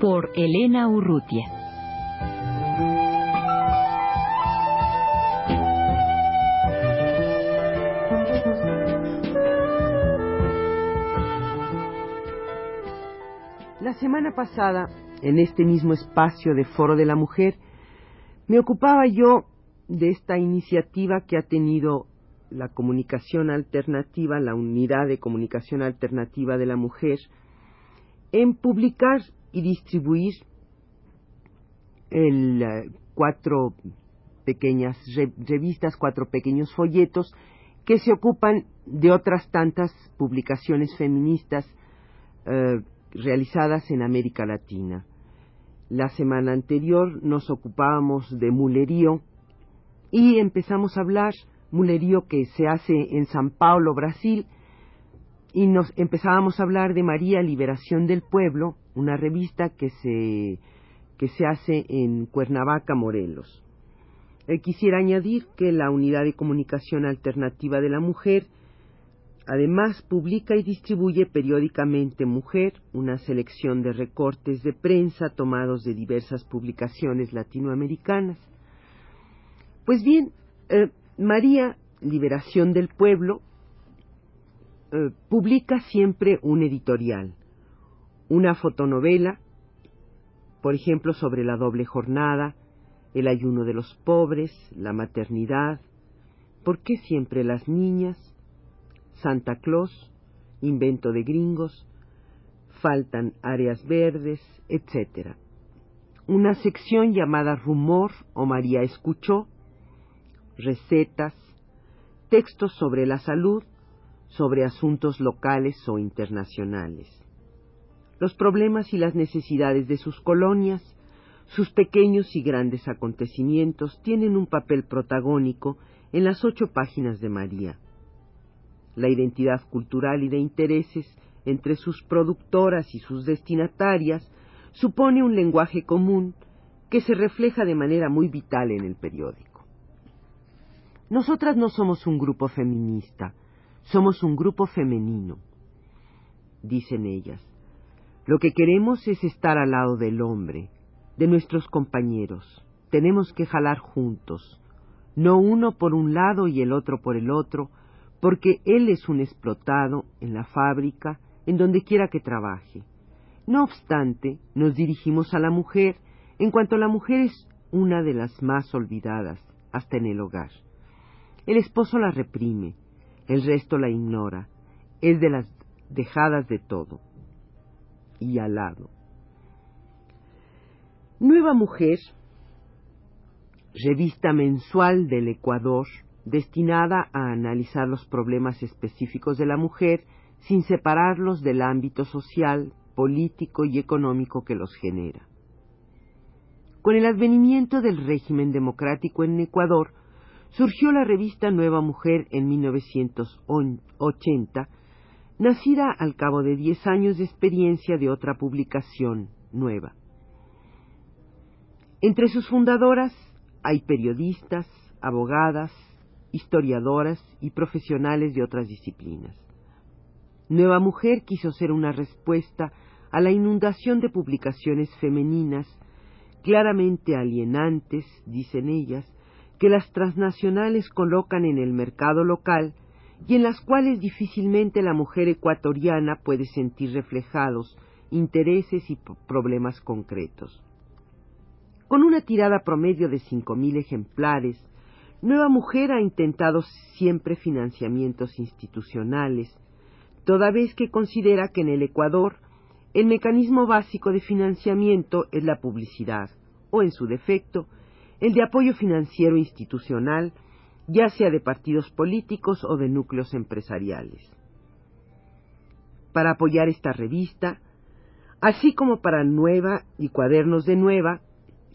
Por Elena Urrutia. La semana pasada, en este mismo espacio de Foro de la Mujer, me ocupaba yo de esta iniciativa que ha tenido la comunicación alternativa, la unidad de comunicación alternativa de la mujer, en publicar y distribuir el, eh, cuatro pequeñas revistas, cuatro pequeños folletos que se ocupan de otras tantas publicaciones feministas eh, realizadas en América Latina. La semana anterior nos ocupábamos de mulerío, y empezamos a hablar mulerío que se hace en San Paulo, Brasil, y nos empezábamos a hablar de María Liberación del Pueblo, una revista que se, que se hace en Cuernavaca, Morelos. Eh, quisiera añadir que la Unidad de Comunicación Alternativa de la Mujer además publica y distribuye periódicamente Mujer, una selección de recortes de prensa tomados de diversas publicaciones latinoamericanas. Pues bien, eh, María, Liberación del Pueblo, eh, publica siempre un editorial, una fotonovela, por ejemplo, sobre la doble jornada, el ayuno de los pobres, la maternidad, ¿por qué siempre las niñas? Santa Claus, invento de gringos, faltan áreas verdes, etc. Una sección llamada Rumor o María escuchó, recetas, textos sobre la salud, sobre asuntos locales o internacionales. Los problemas y las necesidades de sus colonias, sus pequeños y grandes acontecimientos tienen un papel protagónico en las ocho páginas de María. La identidad cultural y de intereses entre sus productoras y sus destinatarias supone un lenguaje común que se refleja de manera muy vital en el periódico. Nosotras no somos un grupo feminista, somos un grupo femenino, dicen ellas. Lo que queremos es estar al lado del hombre, de nuestros compañeros. Tenemos que jalar juntos, no uno por un lado y el otro por el otro, porque él es un explotado en la fábrica, en donde quiera que trabaje. No obstante, nos dirigimos a la mujer en cuanto la mujer es una de las más olvidadas, hasta en el hogar. El esposo la reprime, el resto la ignora, es de las dejadas de todo y. Nueva Mujer, revista mensual del Ecuador, destinada a analizar los problemas específicos de la mujer sin separarlos del ámbito social, político y económico que los genera. Con el advenimiento del régimen democrático en Ecuador, surgió la revista Nueva Mujer en 1980, nacida al cabo de diez años de experiencia de otra publicación nueva. Entre sus fundadoras hay periodistas, abogadas, historiadoras y profesionales de otras disciplinas. Nueva Mujer quiso ser una respuesta a la inundación de publicaciones femeninas, claramente alienantes, dicen ellas, que las transnacionales colocan en el mercado local y en las cuales difícilmente la mujer ecuatoriana puede sentir reflejados intereses y problemas concretos. Con una tirada promedio de cinco mil ejemplares, Nueva Mujer ha intentado siempre financiamientos institucionales, toda vez que considera que en el Ecuador el mecanismo básico de financiamiento es la publicidad, o en su defecto, el de apoyo financiero institucional, ya sea de partidos políticos o de núcleos empresariales. para apoyar esta revista, así como para Nueva y Cuadernos de Nueva,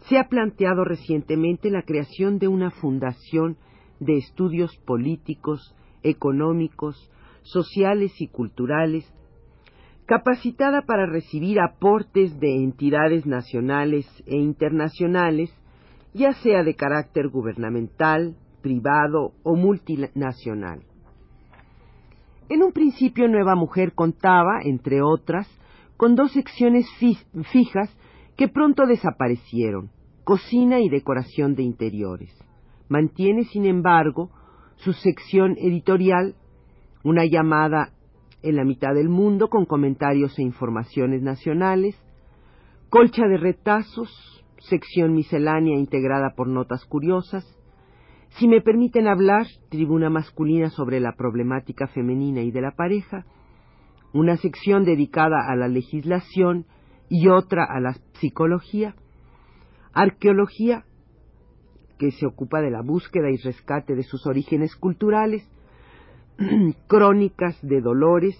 se ha planteado recientemente la creación de una fundación de estudios políticos, económicos, sociales y culturales, capacitada para recibir aportes de entidades nacionales e internacionales, ya sea de carácter gubernamental, privado o multinacional. En un principio Nueva Mujer contaba, entre otras, con dos secciones fijas que pronto desaparecieron, cocina y decoración de interiores. Mantiene, sin embargo, su sección editorial, una llamada en la mitad del mundo con comentarios e informaciones nacionales, colcha de retazos, sección miscelánea integrada por notas curiosas, si me permiten hablar, tribuna masculina sobre la problemática femenina y de la pareja, una sección dedicada a la legislación y otra a la psicología, arqueología, que se ocupa de la búsqueda y rescate de sus orígenes culturales, crónicas de dolores,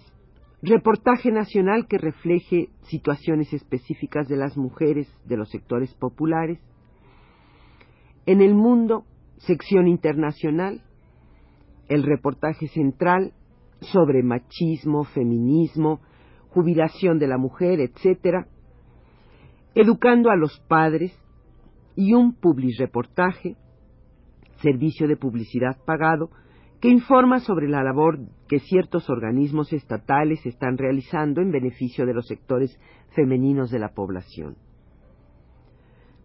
reportaje nacional que refleje situaciones específicas de las mujeres de los sectores populares, en el mundo, sección internacional, el reportaje central sobre machismo, feminismo, jubilación de la mujer, etc., educando a los padres y un publireportaje, servicio de publicidad pagado, que informa sobre la labor que ciertos organismos estatales están realizando en beneficio de los sectores femeninos de la población.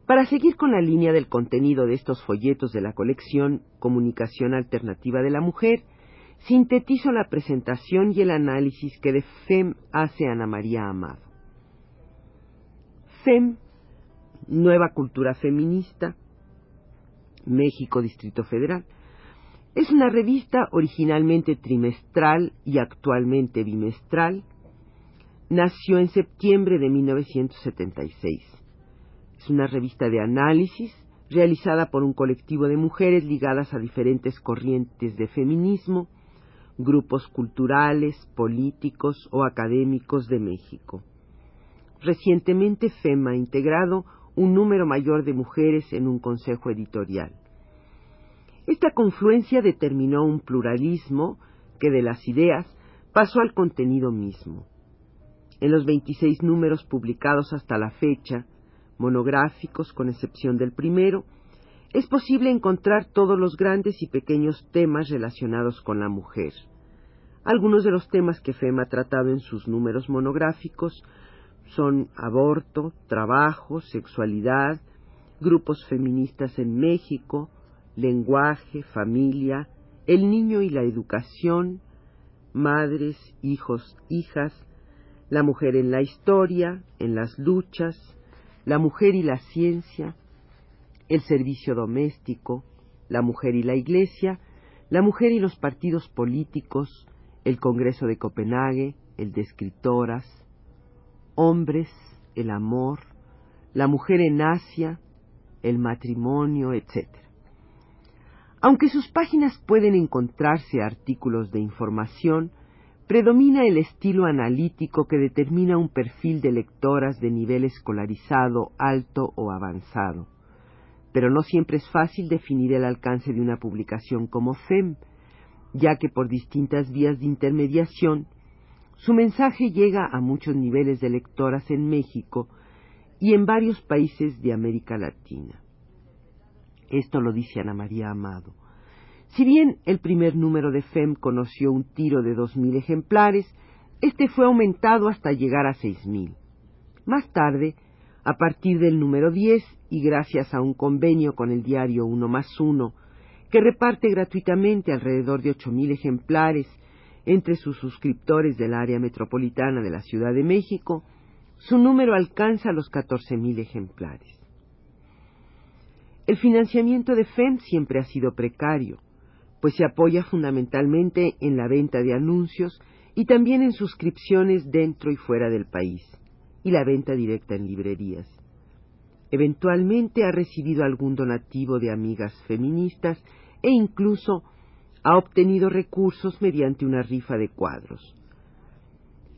Para seguir con la línea del contenido de estos folletos de la colección Comunicación Alternativa de la Mujer, sintetizo la presentación y el análisis que de FEM hace Ana María Amado. FEM, Nueva Cultura Feminista, México, Distrito Federal, es una revista originalmente trimestral y actualmente bimestral. Nació en septiembre de 1976. Es una revista de análisis realizada por un colectivo de mujeres ligadas a diferentes corrientes de feminismo, grupos culturales, políticos o académicos de México. Recientemente FEMA ha integrado un número mayor de mujeres en un consejo editorial. Esta confluencia determinó un pluralismo que de las ideas pasó al contenido mismo. En los 26 números publicados hasta la fecha, monográficos con excepción del primero, es posible encontrar todos los grandes y pequeños temas relacionados con la mujer. Algunos de los temas que FEMA ha tratado en sus números monográficos son aborto, trabajo, sexualidad, grupos feministas en México, lenguaje, familia, el niño y la educación, madres, hijos, hijas, la mujer en la historia, en las luchas, la mujer y la ciencia, el servicio doméstico, la mujer y la iglesia, la mujer y los partidos políticos, el Congreso de Copenhague, el de escritoras, hombres, el amor, la mujer en Asia, el matrimonio, etc. Aunque sus páginas pueden encontrarse artículos de información, predomina el estilo analítico que determina un perfil de lectoras de nivel escolarizado, alto o avanzado. Pero no siempre es fácil definir el alcance de una publicación como FEM, ya que por distintas vías de intermediación, su mensaje llega a muchos niveles de lectoras en México y en varios países de América Latina. Esto lo dice Ana María Amado. Si bien el primer número de FEM conoció un tiro de dos mil ejemplares, este fue aumentado hasta llegar a seis mil. Más tarde, a partir del número 10 y gracias a un convenio con el diario Uno más Uno, que reparte gratuitamente alrededor de ocho mil ejemplares entre sus suscriptores del área metropolitana de la Ciudad de México, su número alcanza los catorce mil ejemplares. El financiamiento de FEM siempre ha sido precario, pues se apoya fundamentalmente en la venta de anuncios y también en suscripciones dentro y fuera del país, y la venta directa en librerías. Eventualmente ha recibido algún donativo de amigas feministas e incluso ha obtenido recursos mediante una rifa de cuadros.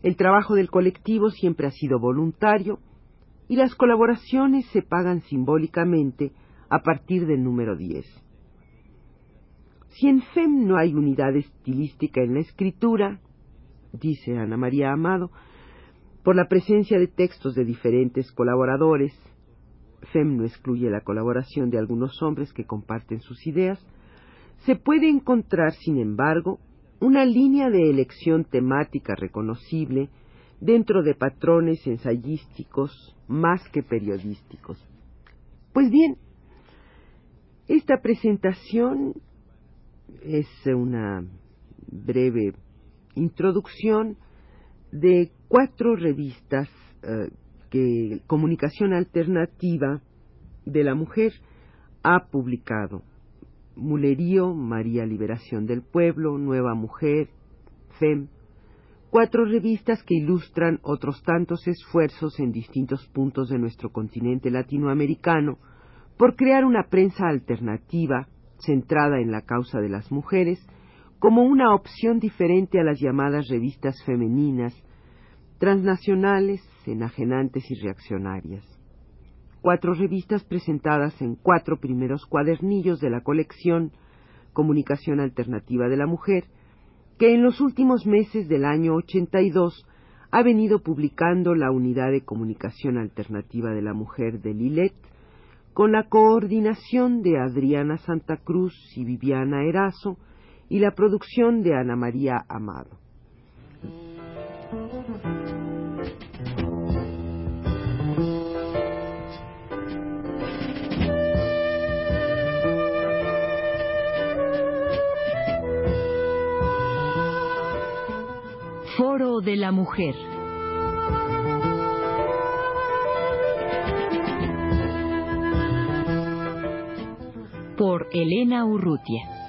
El trabajo del colectivo siempre ha sido voluntario y las colaboraciones se pagan simbólicamente a partir del número 10. Si en FEM no hay unidad estilística en la escritura, dice Ana María Amado, por la presencia de textos de diferentes colaboradores, FEM no excluye la colaboración de algunos hombres que comparten sus ideas, se puede encontrar, sin embargo, una línea de elección temática reconocible dentro de patrones ensayísticos más que periodísticos. Pues bien, esta presentación es una breve introducción de cuatro revistas eh, que Comunicación Alternativa de la Mujer ha publicado. Mulerío, María Liberación del Pueblo, Nueva Mujer, FEM, cuatro revistas que ilustran otros tantos esfuerzos en distintos puntos de nuestro continente latinoamericano por crear una prensa alternativa centrada en la causa de las mujeres como una opción diferente a las llamadas revistas femeninas, transnacionales, enajenantes y reaccionarias. Cuatro revistas presentadas en cuatro primeros cuadernillos de la colección Comunicación Alternativa de la Mujer, que en los últimos meses del año 82 ha venido publicando la Unidad de Comunicación Alternativa de la Mujer de Lilet, con la coordinación de Adriana Santa Cruz y Viviana Erazo y la producción de Ana María Amado. Foro de la Mujer. Elena Urrutia.